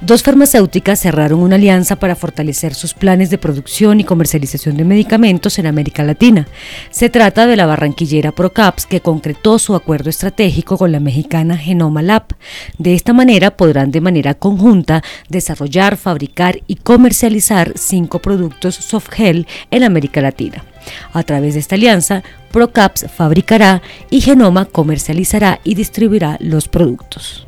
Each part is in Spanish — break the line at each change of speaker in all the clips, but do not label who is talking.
Dos farmacéuticas cerraron una alianza para fortalecer sus planes de producción y comercialización de medicamentos en América Latina. Se trata de la barranquillera Procaps, que concretó su acuerdo estratégico con la mexicana Genoma Lab. De esta manera podrán de manera conjunta desarrollar, fabricar y comercializar cinco productos softgel en América Latina. A través de esta alianza, Procaps fabricará y Genoma comercializará y distribuirá los productos.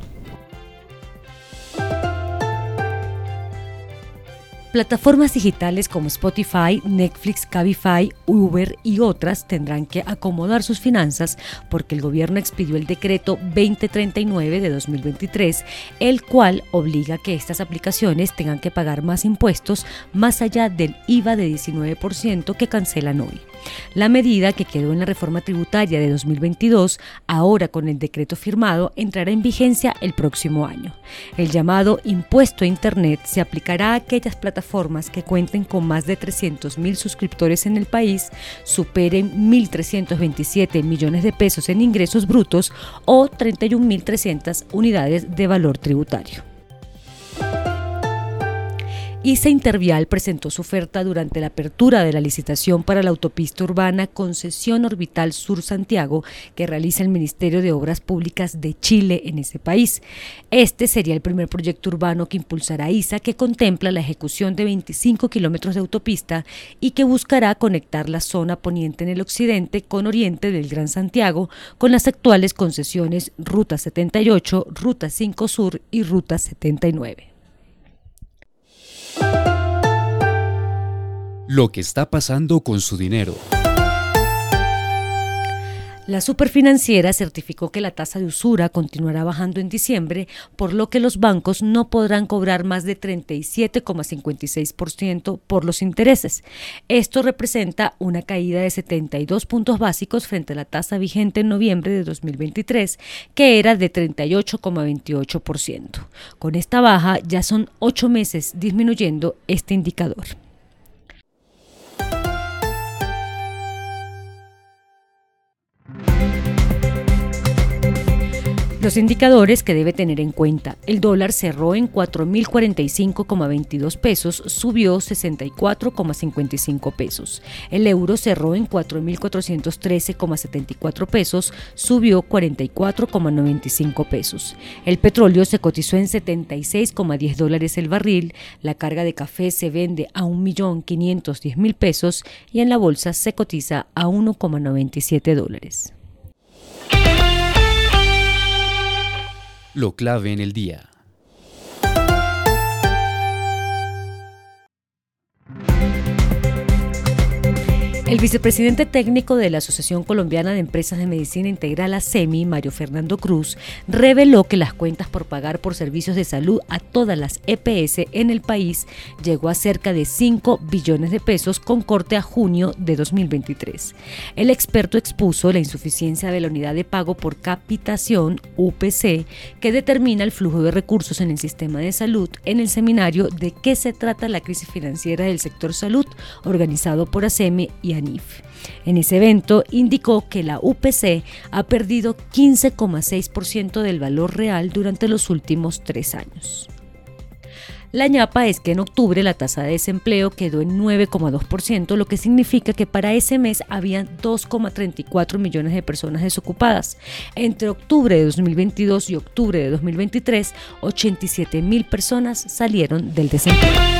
Plataformas digitales como Spotify, Netflix, Cabify, Uber y otras tendrán que acomodar sus finanzas porque el gobierno expidió el decreto 2039 de 2023, el cual obliga que estas aplicaciones tengan que pagar más impuestos más allá del IVA de 19% que cancelan hoy. La medida que quedó en la reforma tributaria de 2022, ahora con el decreto firmado, entrará en vigencia el próximo año. El llamado impuesto a Internet se aplicará a aquellas plataformas que cuenten con más de 300.000 suscriptores en el país, superen 1.327 millones de pesos en ingresos brutos o 31.300 unidades de valor tributario. ISA Intervial presentó su oferta durante la apertura de la licitación para la autopista urbana Concesión Orbital Sur Santiago que realiza el Ministerio de Obras Públicas de Chile en ese país. Este sería el primer proyecto urbano que impulsará ISA que contempla la ejecución de 25 kilómetros de autopista y que buscará conectar la zona poniente en el occidente con oriente del Gran Santiago con las actuales concesiones Ruta 78, Ruta 5 Sur y Ruta 79.
Lo que está pasando con su dinero.
La superfinanciera certificó que la tasa de usura continuará bajando en diciembre, por lo que los bancos no podrán cobrar más de 37,56% por los intereses. Esto representa una caída de 72 puntos básicos frente a la tasa vigente en noviembre de 2023, que era de 38,28%. Con esta baja ya son ocho meses disminuyendo este indicador. Los indicadores que debe tener en cuenta. El dólar cerró en 4.045,22 pesos, subió 64,55 pesos. El euro cerró en 4.413,74 pesos, subió 44,95 pesos. El petróleo se cotizó en 76,10 dólares el barril. La carga de café se vende a 1.510.000 pesos y en la bolsa se cotiza a 1,97 dólares.
Lo clave en el día.
El vicepresidente técnico de la Asociación Colombiana de Empresas de Medicina Integral, ASEMI, Mario Fernando Cruz, reveló que las cuentas por pagar por servicios de salud a todas las EPS en el país llegó a cerca de 5 billones de pesos con corte a junio de 2023. El experto expuso la insuficiencia de la unidad de pago por capitación, UPC, que determina el flujo de recursos en el sistema de salud en el seminario de qué se trata la crisis financiera del sector salud, organizado por ASEMI y en ese evento indicó que la UPC ha perdido 15,6% del valor real durante los últimos tres años. La ñapa es que en octubre la tasa de desempleo quedó en 9,2%, lo que significa que para ese mes había 2,34 millones de personas desocupadas. Entre octubre de 2022 y octubre de 2023, 87 mil personas salieron del desempleo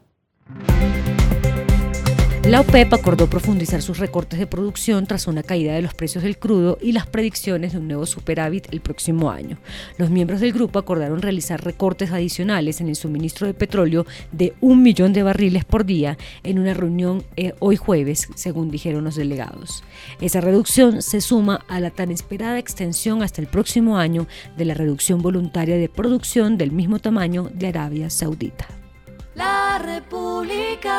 La OPEP acordó profundizar sus recortes de producción tras una caída de los precios del crudo y las predicciones de un nuevo superávit el próximo año. Los miembros del grupo acordaron realizar recortes adicionales en el suministro de petróleo de un millón de barriles por día en una reunión eh, hoy jueves, según dijeron los delegados. Esa reducción se suma a la tan esperada extensión hasta el próximo año de la reducción voluntaria de producción del mismo tamaño de Arabia Saudita. La República.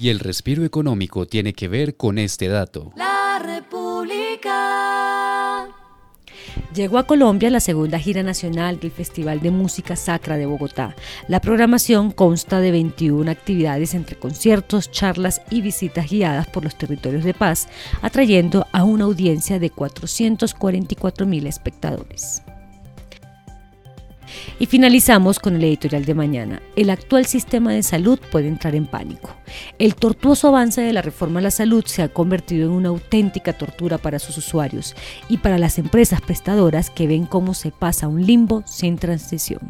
Y el respiro económico tiene que ver con este dato.
La República. Llegó a Colombia la segunda gira nacional del Festival de Música Sacra de Bogotá. La programación consta de 21 actividades entre conciertos, charlas y visitas guiadas por los territorios de paz, atrayendo a una audiencia de 444 mil espectadores. Y finalizamos con el editorial de mañana. El actual sistema de salud puede entrar en pánico. El tortuoso avance de la reforma a la salud se ha convertido en una auténtica tortura para sus usuarios y para las empresas prestadoras que ven cómo se pasa un limbo sin transición.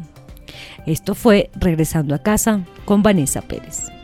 Esto fue Regresando a casa con Vanessa Pérez.